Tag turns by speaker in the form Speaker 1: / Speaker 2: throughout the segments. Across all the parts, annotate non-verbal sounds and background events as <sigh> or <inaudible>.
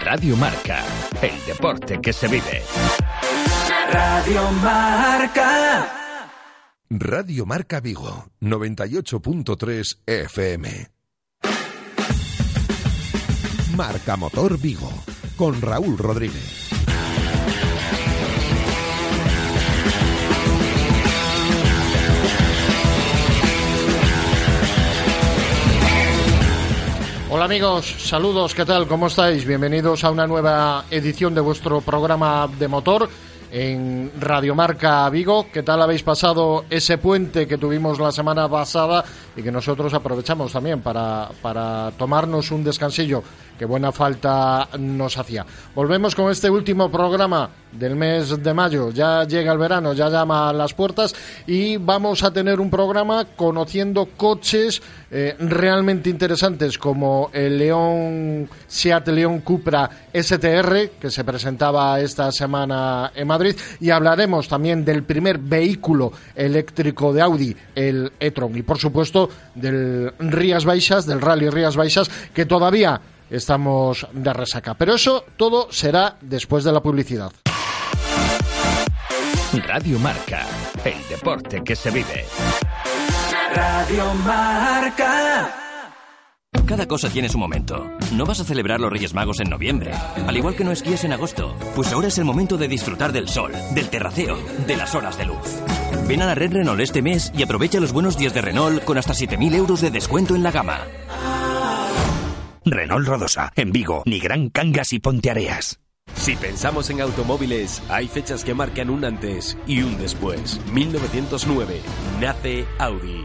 Speaker 1: Radio Marca, el deporte que se vive.
Speaker 2: Radio Marca.
Speaker 3: Radio Marca Vigo, 98.3 FM. Marca Motor Vigo, con Raúl Rodríguez.
Speaker 4: Amigos, saludos, ¿qué tal? ¿Cómo estáis? Bienvenidos a una nueva edición de vuestro programa de motor en Radiomarca Vigo. ¿Qué tal habéis pasado ese puente que tuvimos la semana pasada y que nosotros aprovechamos también para, para tomarnos un descansillo que buena falta nos hacía? Volvemos con este último programa del mes de mayo. Ya llega el verano, ya llama a las puertas y vamos a tener un programa conociendo coches eh, realmente interesantes como el León Seat León Cupra STR que se presentaba esta semana en Madrid y hablaremos también del primer vehículo eléctrico de Audi, el e-tron y por supuesto del Rías Baixas, del Rally Rías Baixas que todavía estamos de resaca. Pero eso todo será después de la publicidad.
Speaker 1: Radio Marca, el deporte que se vive.
Speaker 2: Radio Marca.
Speaker 5: Cada cosa tiene su momento. No vas a celebrar los Reyes Magos en noviembre, al igual que no esquíes en agosto. Pues ahora es el momento de disfrutar del sol, del terraceo, de las horas de luz. Ven a la red Renault este mes y aprovecha los buenos días de Renault con hasta 7.000 euros de descuento en la gama.
Speaker 6: Renault Rodosa, en Vigo, ni Gran Cangas y Ponteareas.
Speaker 7: Si pensamos en automóviles, hay fechas que marcan un antes y un después. 1909 nace Audi.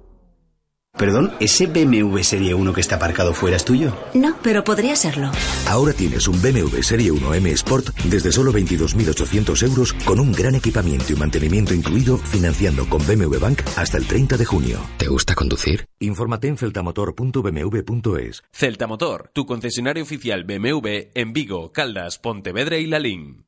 Speaker 8: Perdón, ¿ese BMW Serie 1 que está aparcado fuera es tuyo?
Speaker 9: No, pero podría serlo.
Speaker 10: Ahora tienes un BMW Serie 1 M Sport desde solo 22.800 euros con un gran equipamiento y mantenimiento incluido financiando con BMW Bank hasta el 30 de junio.
Speaker 11: ¿Te gusta conducir?
Speaker 10: Infórmate en celtamotor.bmw.es.
Speaker 7: Celtamotor, tu concesionario oficial BMW en Vigo, Caldas, Pontevedra y Lalín.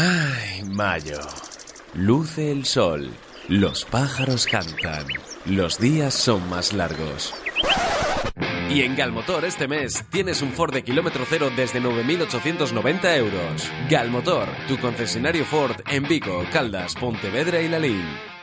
Speaker 7: Ay, mayo. Luce el sol. Los pájaros cantan. Los días son más largos. Y en Galmotor este mes tienes un Ford de kilómetro cero desde 9.890 euros. Galmotor, tu concesionario Ford en Vigo, Caldas, Pontevedra y Lalín.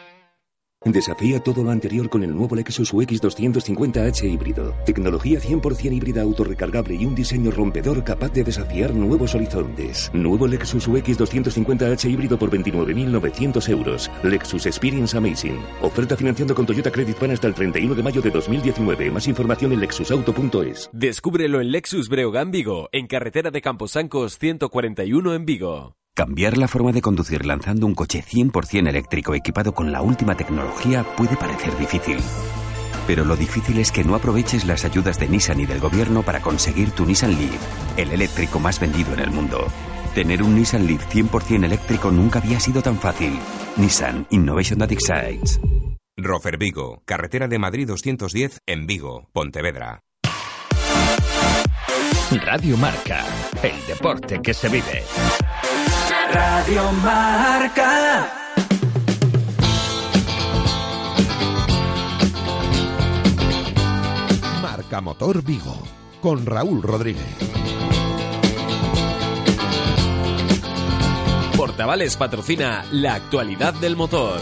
Speaker 10: Desafía todo lo anterior con el nuevo Lexus UX 250H híbrido. Tecnología 100% híbrida autorrecargable y un diseño rompedor capaz de desafiar nuevos horizontes. Nuevo Lexus UX 250H híbrido por 29.900 euros. Lexus Experience Amazing. Oferta financiando con Toyota Credit Plan hasta el 31 de mayo de 2019. Más información en lexusauto.es.
Speaker 7: Descúbrelo en Lexus Breogán Vigo, en carretera de Camposancos 141 en Vigo.
Speaker 11: Cambiar la forma de conducir lanzando un coche 100% eléctrico equipado con la última tecnología puede parecer difícil. Pero lo difícil es que no aproveches las ayudas de Nissan y del gobierno para conseguir tu Nissan Leaf, el eléctrico más vendido en el mundo. Tener un Nissan Leaf 100% eléctrico nunca había sido tan fácil. Nissan Innovation That Excites.
Speaker 12: Rofer Vigo, carretera de Madrid 210 en Vigo, Pontevedra.
Speaker 1: Radio Marca, el deporte que se vive.
Speaker 2: Radio Marca.
Speaker 3: Marca Motor Vigo con Raúl Rodríguez.
Speaker 7: Portavales patrocina la actualidad del motor.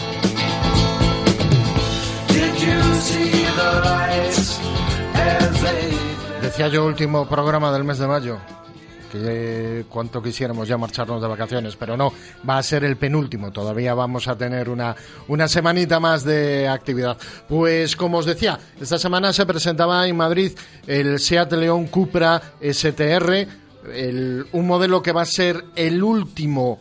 Speaker 4: Decía yo último programa del mes de mayo que cuánto quisiéramos ya marcharnos de vacaciones, pero no, va a ser el penúltimo, todavía vamos a tener una, una semanita más de actividad. Pues como os decía, esta semana se presentaba en Madrid el Seat León Cupra STR, un modelo que va a ser el último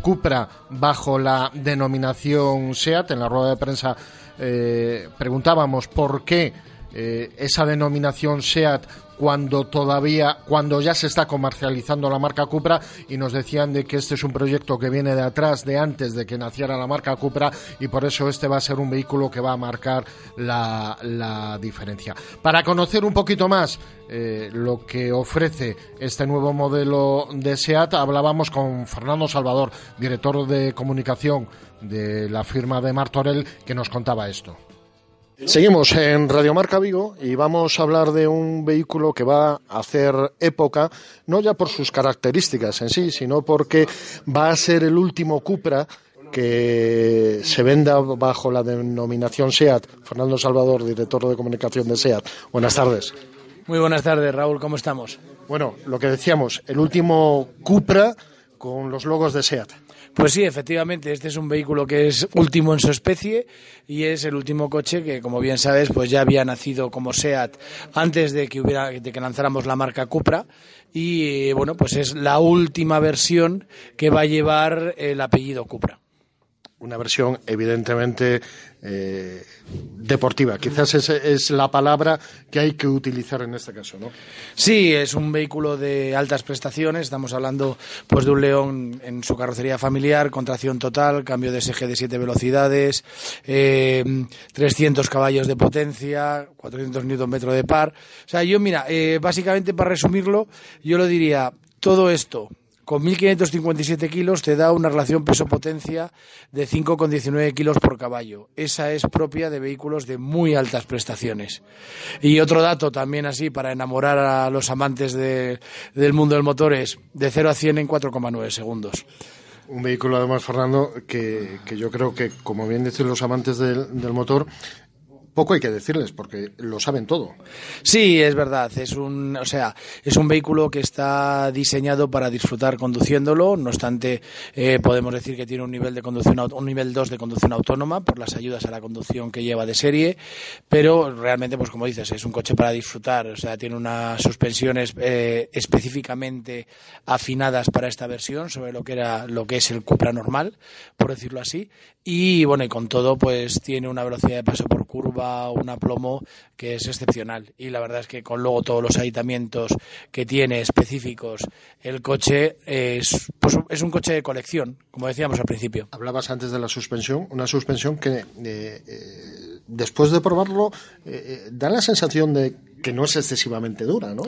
Speaker 4: Cupra bajo la denominación SEAT. En la rueda de prensa eh, preguntábamos por qué eh, esa denominación SEAT cuando todavía, cuando ya se está comercializando la marca Cupra y nos decían de que este es un proyecto que viene de atrás, de antes de que naciera la marca Cupra y por eso este va a ser un vehículo que va a marcar la, diferencia. Para conocer un poquito más eh, lo que ofrece este nuevo modelo de SEAT, hablábamos con Fernando Salvador, director de comunicación de la firma de Martorell, que nos contaba esto. Seguimos en Radio Marca Vigo y vamos a hablar de un vehículo que va a hacer época, no ya por sus características en sí, sino porque va a ser el último Cupra que se venda bajo la denominación SEAT. Fernando Salvador, director de comunicación de SEAT. Buenas tardes.
Speaker 9: Muy buenas tardes, Raúl. ¿Cómo estamos?
Speaker 4: Bueno, lo que decíamos, el último Cupra con los logos de SEAT.
Speaker 9: Pues sí, efectivamente, este es un vehículo que es último en su especie y es el último coche que, como bien sabes, pues ya había nacido como SEAT antes de que hubiera de que lanzáramos la marca Cupra y bueno, pues es la última versión que va a llevar el apellido Cupra
Speaker 4: una versión evidentemente eh, deportiva. Quizás es, es, la palabra que hay que utilizar en este caso, ¿no?
Speaker 9: Sí, es un vehículo de altas prestaciones. Estamos hablando pues de un León en su carrocería familiar, con tracción total, cambio de SG de siete velocidades, eh, 300 caballos de potencia, 400 Nm de par. O sea, yo mira, eh, básicamente para resumirlo, yo lo diría todo esto con 1.557 kilos te da una relación peso-potencia de 5,19 kilos por caballo. Esa es propia de vehículos de muy altas prestaciones. Y otro dato también así para enamorar a los amantes del mundo del motor es de 0 a 100 en 4,9 segundos.
Speaker 4: Un vehículo además, Fernando, que, yo creo que, como bien dicen los amantes del motor, poco hay que decirles porque lo saben todo.
Speaker 9: Sí, es verdad. Es un, o sea, es un vehículo que está diseñado para disfrutar conduciéndolo. No obstante, eh, podemos decir que tiene un nivel de conducción, un nivel 2 de conducción autónoma por las ayudas a la conducción que lleva de serie. Pero realmente, pues como dices, es un coche para disfrutar. O sea, tiene unas suspensiones eh, específicamente afinadas para esta versión sobre lo que era, lo que es el Cupra normal, por decirlo así. Y bueno, y con todo, pues tiene una velocidad de paso por curva, un aplomo que es excepcional. Y la verdad es que con luego todos los aditamientos que tiene específicos, el coche es, pues, es un coche de colección, como decíamos al principio.
Speaker 4: Hablabas antes de la suspensión, una suspensión que eh, eh, después de probarlo eh, da la sensación de que no es excesivamente dura, ¿no?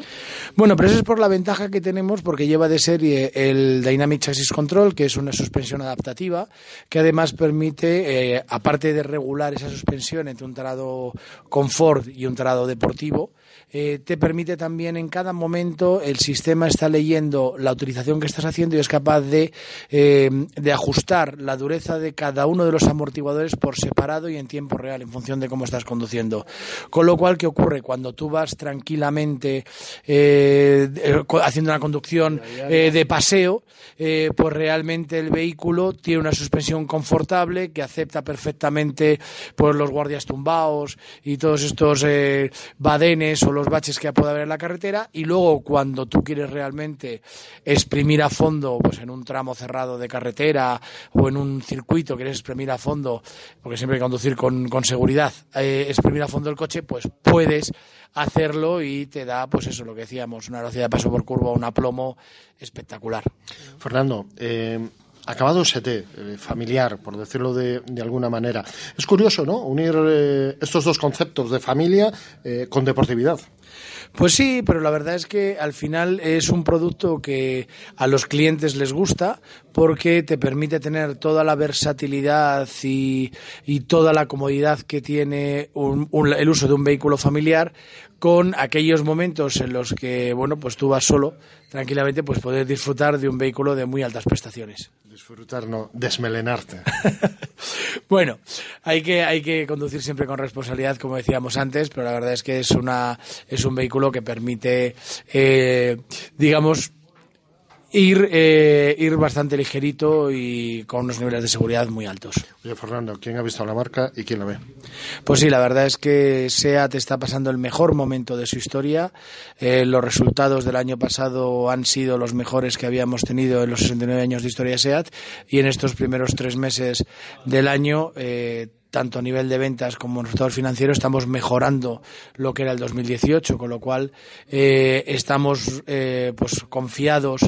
Speaker 9: Bueno, pero eso es por la ventaja que tenemos porque lleva de serie el Dynamic Chassis Control, que es una suspensión adaptativa, que además permite, eh, aparte de regular esa suspensión entre un trado confort y un trado deportivo, eh, te permite también en cada momento el sistema está leyendo la utilización que estás haciendo y es capaz de, eh, de ajustar la dureza de cada uno de los amortiguadores por separado y en tiempo real en función de cómo estás conduciendo. Con lo cual, ¿qué ocurre? Cuando tú vas tranquilamente eh, haciendo una conducción de paseo, pues realmente el vehículo tiene una suspensión confortable que acepta perfectamente pues, los guardias tumbados y todos estos badenes o los baches que puede haber en la carretera y luego cuando tú quieres realmente exprimir a fondo, pues en un tramo cerrado de carretera o en un circuito quieres exprimir a fondo, porque siempre hay que conducir con, seguridad, eh, exprimir a fondo el coche, pues puedes hacerlo y te da, pues eso, lo que decíamos, una velocidad de paso por curva, un aplomo espectacular.
Speaker 4: Fernando, eh, acabado ST, eh, familiar, por decirlo de, de, alguna manera. Es curioso, ¿no? Unir eh, estos dos conceptos de familia eh, con deportividad.
Speaker 9: Pues sí, pero la verdad es que al final es un producto que a los clientes les gusta porque te permite tener toda la versatilidad y, toda la comodidad que tiene el uso de un vehículo familiar con aquellos momentos en los que, bueno, pues tú vas solo, tranquilamente, pues poder disfrutar de un vehículo de muy altas prestaciones.
Speaker 4: Disfrutar, no, desmelenarte. <laughs>
Speaker 9: Bueno, hay que, hay que conducir siempre con responsabilidad, como decíamos antes, pero la verdad es que es, una, es un vehículo que permite, eh, digamos, ir, eh, ir bastante ligerito y con unos niveles de seguridad muy altos.
Speaker 4: Oye, Fernando, ¿quién ha visto la marca y quién la ve?
Speaker 9: Pues sí, la verdad es que SEAT está pasando el mejor momento de su historia. Eh, los resultados del año pasado han sido los mejores que habíamos tenido en los 69 años de historia de SEAT y en estos primeros tres meses del año. eh, tanto a nivel de ventas como en resultados financieros, estamos mejorando lo que era el 2018, con lo cual eh, estamos eh, pues confiados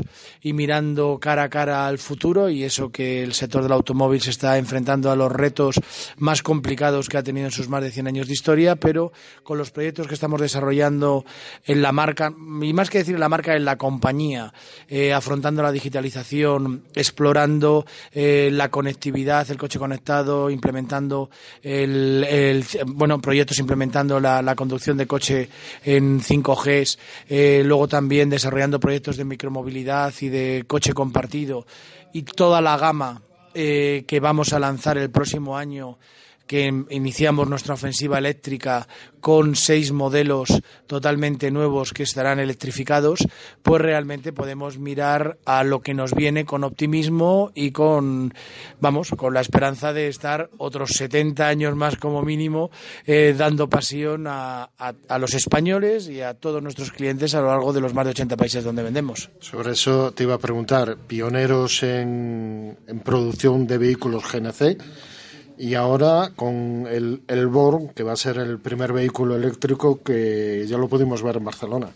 Speaker 9: y mirando cara a cara al futuro y eso que el sector del automóvil se está enfrentando a los retos más complicados que ha tenido en sus más de 100 años de historia, pero con los proyectos que estamos desarrollando en la marca, y más que decir en la marca, en la compañía, eh, afrontando la digitalización, explorando la conectividad, el coche conectado, implementando el, bueno proyectos implementando la, la conducción de coche en 5G, eh, luego también desarrollando proyectos de micromovilidad y de coche compartido y toda la gama eh, que vamos a lanzar el próximo año que iniciamos nuestra ofensiva eléctrica con seis modelos totalmente nuevos que estarán electrificados, pues realmente podemos mirar a lo que nos viene con optimismo y con, vamos, con la esperanza de estar otros 70 años más como mínimo eh, dando pasión a los españoles y a todos nuestros clientes a lo largo de los más de 80 países donde vendemos.
Speaker 4: Sobre eso te iba a preguntar, pioneros en, en producción de vehículos GNC y ahora con el, el Born, que va a ser el primer vehículo eléctrico que ya lo pudimos ver en Barcelona.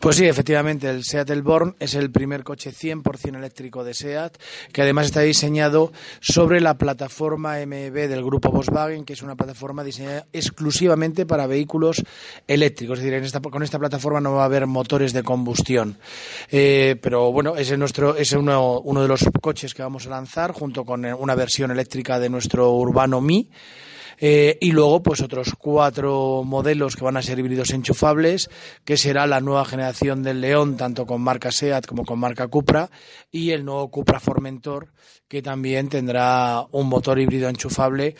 Speaker 9: Pues sí, efectivamente, el SEAT El Born es el primer coche 100% eléctrico de SEAT, que además está diseñado sobre la plataforma MEB del grupo Volkswagen, que es una plataforma diseñada exclusivamente para vehículos eléctricos. Es decir, en esta, con esta plataforma no va a haber motores de combustión. Eh, pero bueno, ese es, nuestro, es uno, uno de los coches que vamos a lanzar junto con una versión eléctrica de nuestro Urbano Eh, y luego, pues otros cuatro modelos que van a ser híbridos enchufables, que será la nueva generación del León, tanto con marca SEAT como con marca Cupra, y el nuevo Cupra Formentor, que también tendrá un motor híbrido enchufable,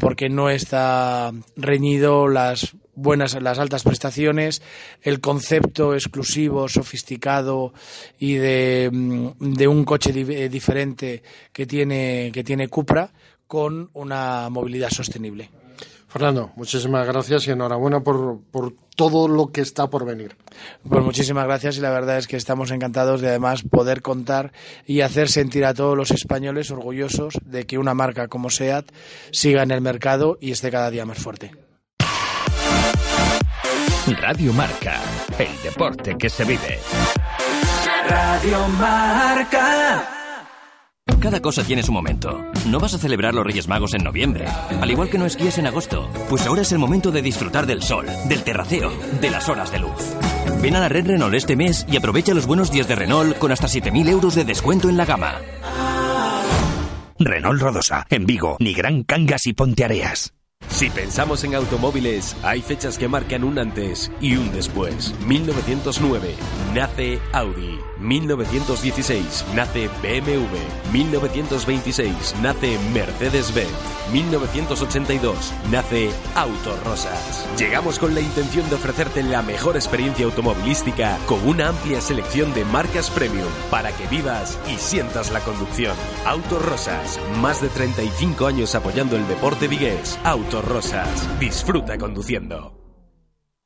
Speaker 9: porque no está reñido las buenas las altas prestaciones, el concepto exclusivo, sofisticado y de, mm, de un coche eh, diferente que tiene, que tiene Cupra con una movilidad sostenible.
Speaker 4: Fernando, muchísimas gracias y enhorabuena por, por todo lo que está por venir.
Speaker 9: Pues muchísimas gracias y la verdad es que estamos encantados de además poder contar y hacer sentir a todos los españoles orgullosos de que una marca como SEAT siga en el mercado y esté cada día más fuerte.
Speaker 1: Radio Marca, el deporte que se vive.
Speaker 2: Radio Marca.
Speaker 5: Cada cosa tiene su momento. No vas a celebrar los Reyes Magos en noviembre, al igual que no esquíes en agosto. Pues ahora es el momento de disfrutar del sol, del terraceo, de las horas de luz. Ven a la red Renault este mes y aprovecha los buenos días de Renault con hasta 7.000 euros de descuento en la gama.
Speaker 6: Renault Rodosa, en Vigo, Nigrán Cangas y Ponteareas.
Speaker 7: Si pensamos en automóviles, hay fechas que marcan un antes y un después. 1909 nace Audi. 1916 nace BMW. 1926 nace Mercedes-Benz. 1982 nace Autorosas. Llegamos con la intención de ofrecerte la mejor experiencia automovilística con una amplia selección de marcas premium para que vivas y sientas la conducción. Autorosas, más de 35 años apoyando el deporte vigués. Autorosas, disfruta conduciendo.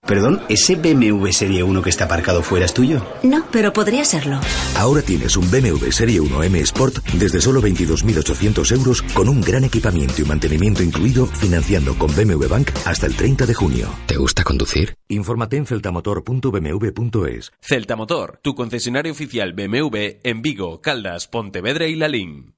Speaker 8: Perdón, ¿ese BMW Serie 1 que está aparcado fuera es tuyo?
Speaker 13: No, pero podría serlo.
Speaker 14: Ahora tienes un BMW Serie 1 M Sport desde solo 22.800 euros con un gran equipamiento y mantenimiento incluido financiando con BMW Bank hasta el 30 de junio.
Speaker 15: ¿Te gusta conducir?
Speaker 14: Infórmate en celtamotor.bmw.es.
Speaker 7: Celta Motor, tu concesionario oficial BMW en Vigo, Caldas, Pontevedra y Lalín.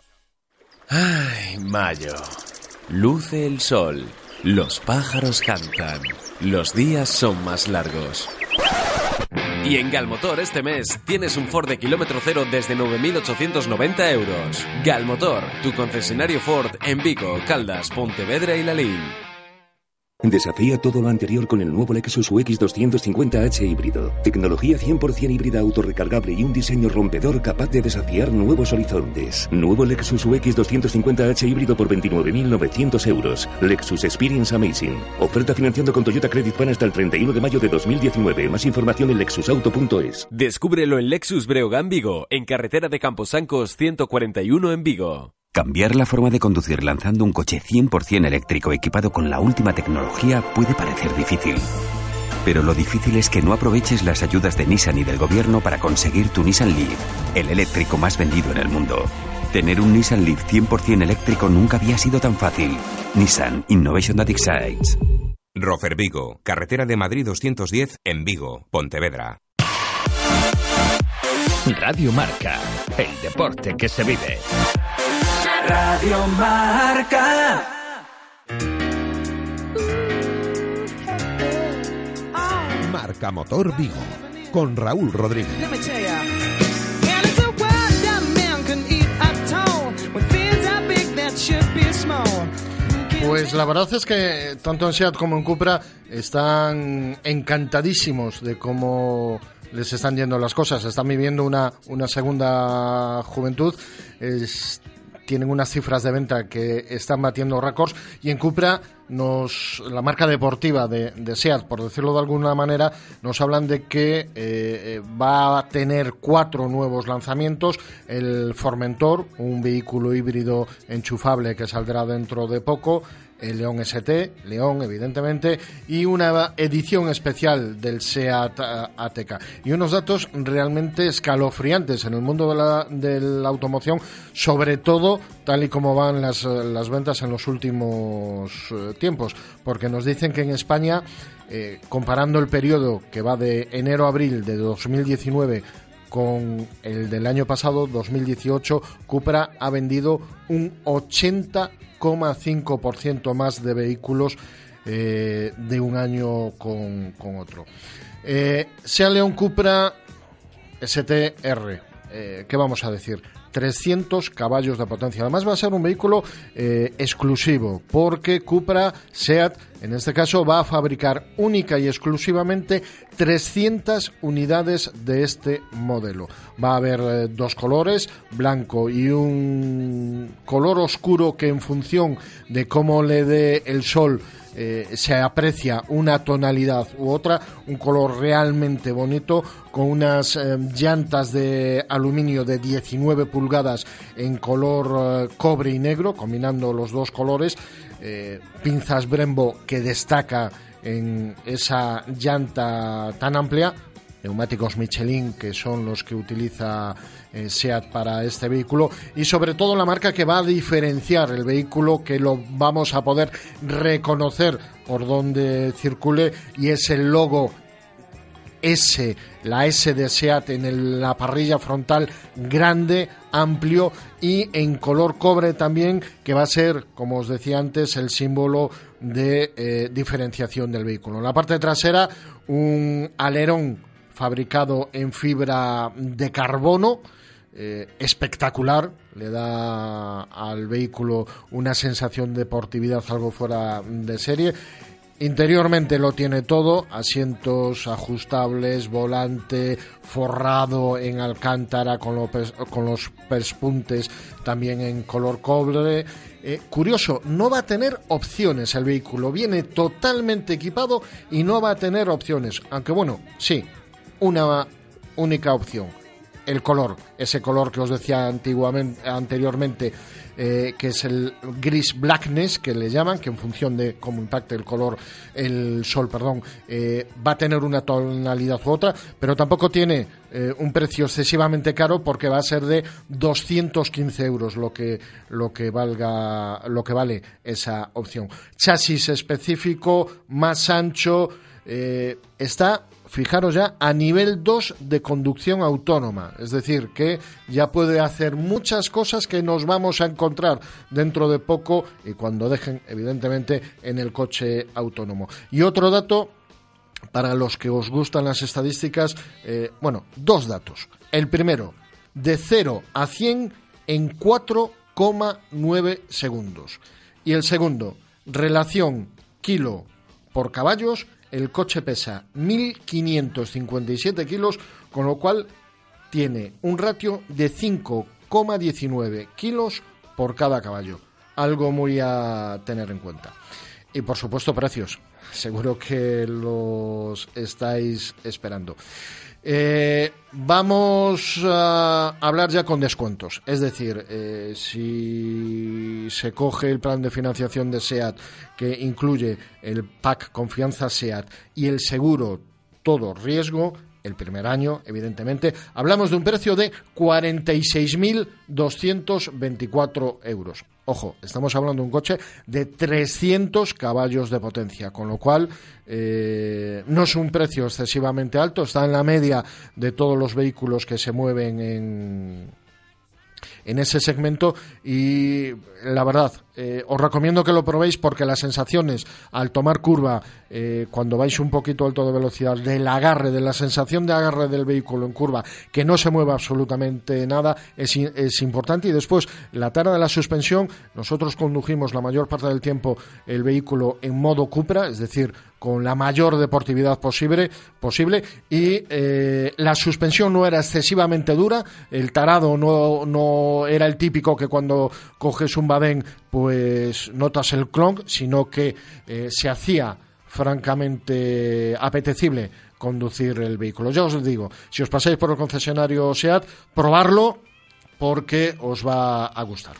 Speaker 7: Ay, mayo. Luce el sol. Los pájaros cantan. Los días son más largos. Y en Galmotor este mes tienes un Ford de kilómetro cero desde 9.890 euros. Galmotor, tu concesionario Ford en Vigo, Caldas, Pontevedra y Lalín.
Speaker 10: Desafía todo lo anterior con el nuevo Lexus UX 250H híbrido. Tecnología 100% híbrida autorrecargable y un diseño rompedor capaz de desafiar nuevos horizontes. Nuevo Lexus UX 250H híbrido por 29.900 euros. Lexus Experience Amazing. Oferta financiando con Toyota Credit Pan hasta el 31 de mayo de 2019. Más información en lexusauto.es.
Speaker 7: Descúbrelo en Lexus Breogán Vigo, en carretera de Camposancos 141 en Vigo.
Speaker 11: Cambiar la forma de conducir lanzando un coche 100% eléctrico equipado con la última tecnología puede parecer difícil. Pero lo difícil es que no aproveches las ayudas de Nissan y del gobierno para conseguir tu Nissan Leaf, el eléctrico más vendido en el mundo. Tener un Nissan Leaf 100% eléctrico nunca había sido tan fácil. Nissan Innovation That Excites.
Speaker 12: Rofer Vigo, carretera de Madrid 210 en Vigo, Pontevedra.
Speaker 1: Radio Marca, el deporte que se vive.
Speaker 2: Radio Marca.
Speaker 3: Marca Motor Vigo con Raúl Rodríguez.
Speaker 4: Pues la verdad es que tanto en SEAT como en Cupra están encantadísimos de cómo les están yendo las cosas. Están viviendo una, una segunda juventud. Es- tienen unas cifras de venta que están batiendo récords y en Cupra nos la marca deportiva de, de Seat por decirlo de alguna manera nos hablan de que eh, eh, va a tener cuatro nuevos lanzamientos. El Formentor un vehículo híbrido enchufable que saldrá dentro de poco el León ST, León evidentemente, y una edición especial del SEAT eh, ATK. Y unos datos realmente escalofriantes en el mundo de la, de la automoción, sobre todo tal y como van las, eh, las ventas en los últimos eh, tiempos, porque nos dicen que en España, eh, comparando el periodo que va de enero a abril de 2019 con el del año pasado, 2018, Cupra ha vendido un 80,5% más de vehículos eh, de un año con, con otro. Eh, sea León Cupra STR, eh, ¿qué vamos a decir? 300 caballos de potencia. Además va a ser un vehículo eh, exclusivo porque Cupra Seat en este caso va a fabricar única y exclusivamente 300 unidades de este modelo. Va a haber eh, dos colores, blanco y un color oscuro que en función de cómo le dé el sol eh, se aprecia una tonalidad u otra, un color realmente bonito, con unas eh, llantas de aluminio de 19 pulgadas en color eh, cobre y negro, combinando los dos colores, pinzas Brembo que destaca en esa llanta tan amplia, neumáticos Michelin, que son los que utiliza eh, SEAT para este vehículo, y sobre todo la marca que va a diferenciar el vehículo, que lo vamos a poder reconocer por donde circule, y es el logo S, la S de SEAT en la parrilla frontal grande, amplio y en color cobre también, que va a ser, como os decía antes, el símbolo de eh, diferenciación del vehículo. En la parte trasera, un alerón fabricado en fibra de carbono, eh, espectacular, le da al vehículo una sensación de deportividad algo fuera de serie. Interiormente lo tiene todo, asientos ajustables, volante forrado en alcántara con, con los pespuntes también en color cobre. Eh, curioso, no va a tener opciones el vehículo, viene totalmente equipado y no va a tener opciones, aunque bueno, sí, una única opción, el color, ese color que os decía antiguamente, anteriormente, eh, que es el gris blackness, que le llaman, que en función de cómo impacte el color, el sol, perdón, eh, va a tener una tonalidad u otra, pero tampoco tiene eh, un precio excesivamente caro porque va a ser de 215 euros lo que, lo que, valga, lo que vale esa opción. Chasis específico, más ancho, está fijaros ya, a nivel 2 de conducción autónoma. Es decir, que ya puede hacer muchas cosas que nos vamos a encontrar dentro de poco y cuando dejen, evidentemente, en el coche autónomo. Y otro dato, para los que os gustan las estadísticas, eh, bueno, dos datos. El primero, de 0 a 100 en 4,9 segundos. Y el segundo, relación kilo por caballos el coche pesa 1.557 kilos, con lo cual tiene un ratio de 5,19 kilos por cada caballo. Algo muy a tener en cuenta. Y por supuesto precios. Seguro que los estáis esperando. Eh, vamos a hablar ya con descuentos. Es decir, eh, si se coge el plan de financiación de SEAT que incluye el pack Confianza SEAT y el seguro todo riesgo, el primer año, evidentemente, hablamos de un precio de 46.224 euros. Ojo, estamos hablando de un coche de 300 caballos de potencia, con lo cual eh, no es un precio excesivamente alto, está en la media de todos los vehículos que se mueven en, en ese segmento y la verdad, eh, os recomiendo que lo probéis porque las sensaciones al tomar curva, eh, cuando vais un poquito alto de velocidad, del agarre, de la sensación de agarre del vehículo en curva, que no se mueva absolutamente nada, es, es importante. Y después, la tara de la suspensión, nosotros condujimos la mayor parte del tiempo el vehículo en modo Cupra, es decir, con la mayor deportividad posible, posible y eh, la suspensión no era excesivamente dura, el tarado no, no era el típico que cuando coges un badén pues notas el clonk, sino que eh, se hacía francamente apetecible conducir el vehículo. Ya os digo, si os pasáis por el concesionario SEAT, probarlo porque os va a gustar.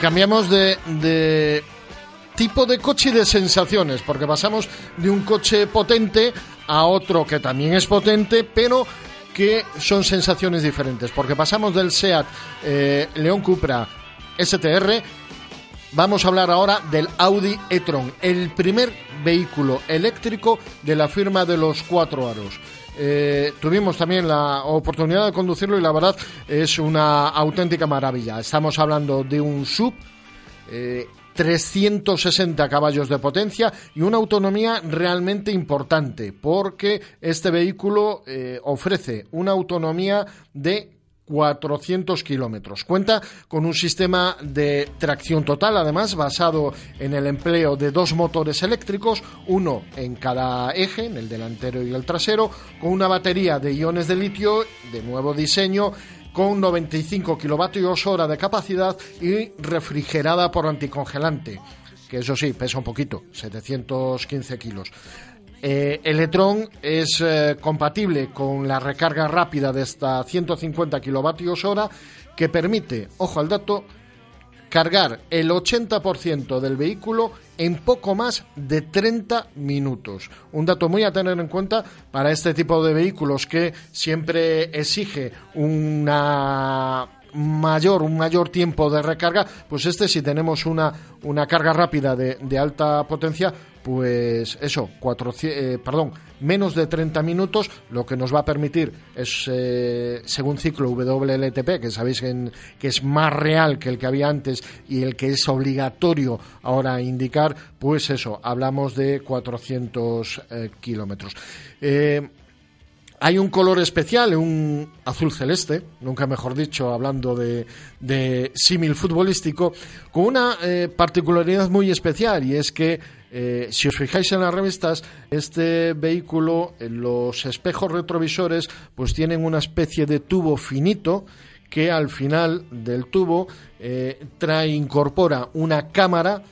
Speaker 4: Cambiamos de, tipo de coche y de sensaciones, porque pasamos de un coche potente a otro que también es potente, pero que son sensaciones diferentes, porque pasamos del SEAT eh, León Cupra STR, vamos a hablar ahora del Audi e-tron, el primer vehículo eléctrico de la firma de los cuatro aros. Eh, tuvimos también la oportunidad de conducirlo y la verdad es una auténtica maravilla. Estamos hablando de un sub. 360 eh, caballos de potencia y una autonomía realmente importante porque este vehículo eh, ofrece una autonomía de 400 kilómetros. Cuenta con un sistema de tracción total, además, basado en el empleo de dos motores eléctricos, uno en cada eje, en el delantero y el trasero, con una batería de iones de litio de nuevo diseño con 95 kilovatios hora de capacidad y refrigerada por anticongelante, que eso sí, pesa un poquito, 715 kilos. Eh, Electron es eh, compatible con la recarga rápida de hasta 150 kilovatios hora que permite, ojo al dato, cargar el 80% del vehículo en poco más de 30 minutos. Un dato muy a tener en cuenta para este tipo de vehículos que siempre exige una mayor, un mayor tiempo de recarga, pues este si tenemos una, una carga rápida de, de alta potencia, pues eso, cuatro, eh, perdón, menos de 30 minutos, lo que nos va a permitir es, eh, según ciclo WLTP, que sabéis que, es más real que el que había antes y el que es obligatorio ahora indicar, pues eso, hablamos de 400 eh, kilómetros. hay un color especial, un azul celeste, nunca mejor dicho, hablando de, de símil futbolístico, con una particularidad muy especial y es que eh, si os fijáis en las revistas, este vehículo, los espejos retrovisores, pues tienen una especie de tubo finito que al final del tubo eh, trae, incorpora una cámara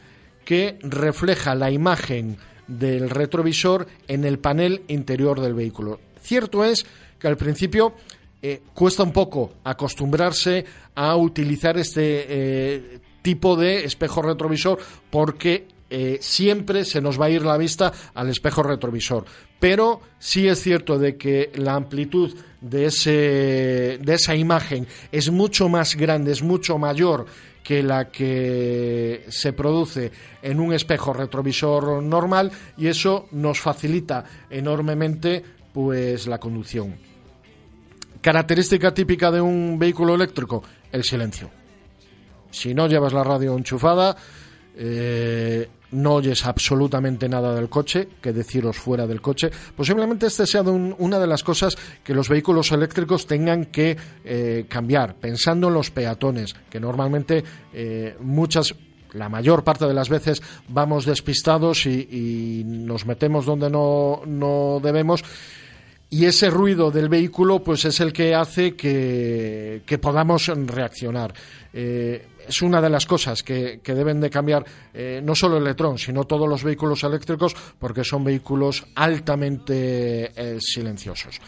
Speaker 4: que refleja la imagen del retrovisor en el panel interior del vehículo. Cierto es que al principio eh, cuesta un poco acostumbrarse a utilizar este tipo de espejo retrovisor porque eh, siempre se nos va a ir la vista al espejo retrovisor. Pero sí es cierto de que la amplitud de, ese, de esa imagen es mucho más grande, es mucho mayor que la que se produce en un espejo retrovisor normal y eso nos facilita enormemente pues la conducción. Característica típica de un vehículo eléctrico, el silencio. Si no llevas la radio enchufada, eh, no oyes absolutamente nada del coche, que deciros fuera del coche. Posiblemente este sea una de las cosas que los vehículos eléctricos tengan que eh, cambiar, pensando en los peatones, que normalmente eh, muchas la mayor parte de las veces vamos despistados y, nos metemos donde no, no debemos y ese ruido del vehículo pues es el que hace que, podamos reaccionar. Eh, es una de las cosas que, deben de cambiar eh, no solo el Electrón, sino todos los vehículos eléctricos porque son vehículos altamente eh, silenciosos.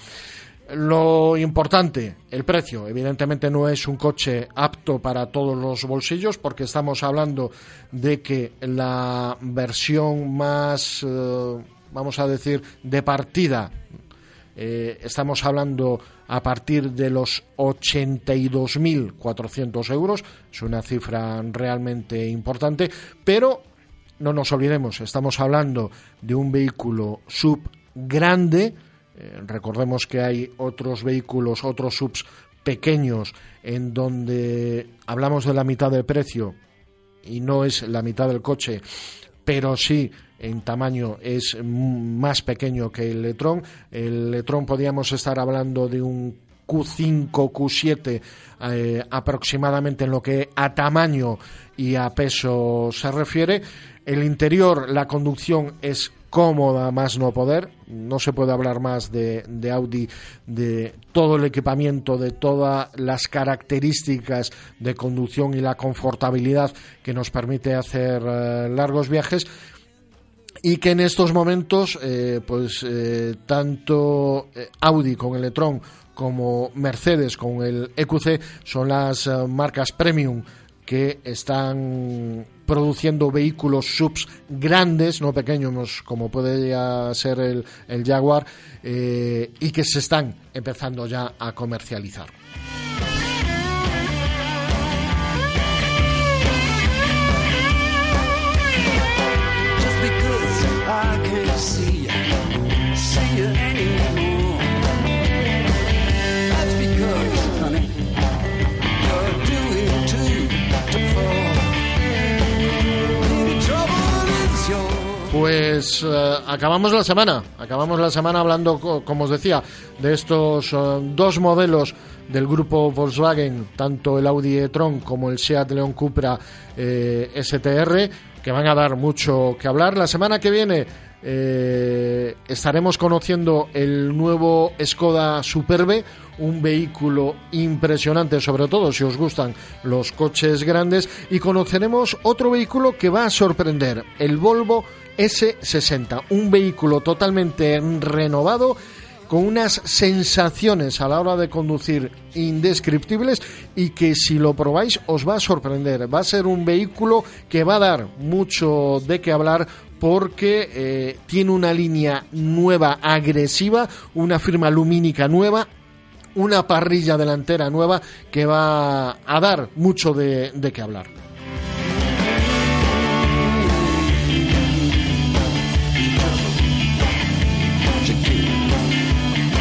Speaker 4: Lo importante, el precio. Evidentemente no es un coche apto para todos los bolsillos porque estamos hablando de que la versión más, vamos a decir, de partida eh, estamos hablando a partir de los 82.400 euros, es una cifra realmente importante, pero no nos olvidemos, estamos hablando de un vehículo sub grande, eh, recordemos que hay otros vehículos, otros subs pequeños en donde hablamos de la mitad del precio y no es la mitad del coche, pero sí en tamaño es más pequeño que el Letrón. El Letrón podríamos estar hablando de un Q5, Q7 eh, aproximadamente en lo que a tamaño y a peso se refiere. El interior, la conducción es cómoda más no poder. No se puede hablar más de, Audi, de todo el equipamiento, de todas las características de conducción y la confortabilidad que nos permite hacer eh, largos viajes y que en estos momentos eh, pues eh, tanto eh, Audi con el e-tron como Mercedes con el EQC son las marcas premium que están produciendo vehículos subs grandes, no pequeños como puede ser el, el Jaguar, y que se están empezando ya a comercializar. Pues eh, acabamos la semana, acabamos la semana hablando, como os decía, de estos eh, dos modelos del grupo Volkswagen, tanto el Audi e-tron como el Seat León Cupra eh, STR, que van a dar mucho que hablar. La semana que viene estaremos conociendo el nuevo Skoda Superbe, un vehículo impresionante, sobre todo si os gustan los coches grandes, y conoceremos otro vehículo que va a sorprender, el Volvo S60, un vehículo totalmente renovado con unas sensaciones a la hora de conducir indescriptibles y que si lo probáis os va a sorprender. Va a ser un vehículo que va a dar mucho de qué hablar porque eh, tiene una línea nueva, agresiva, una firma lumínica nueva, una parrilla delantera nueva que va a dar mucho de, de qué hablar.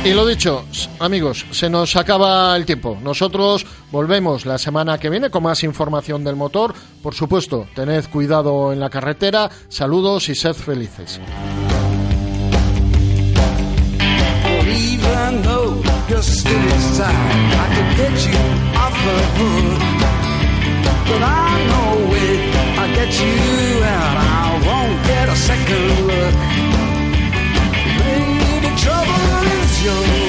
Speaker 4: Y lo dicho, amigos, se nos acaba el tiempo. Nosotros volvemos la semana que viene con más información del motor. Por supuesto, tened cuidado en la carretera. Saludos y sed felices.
Speaker 2: show.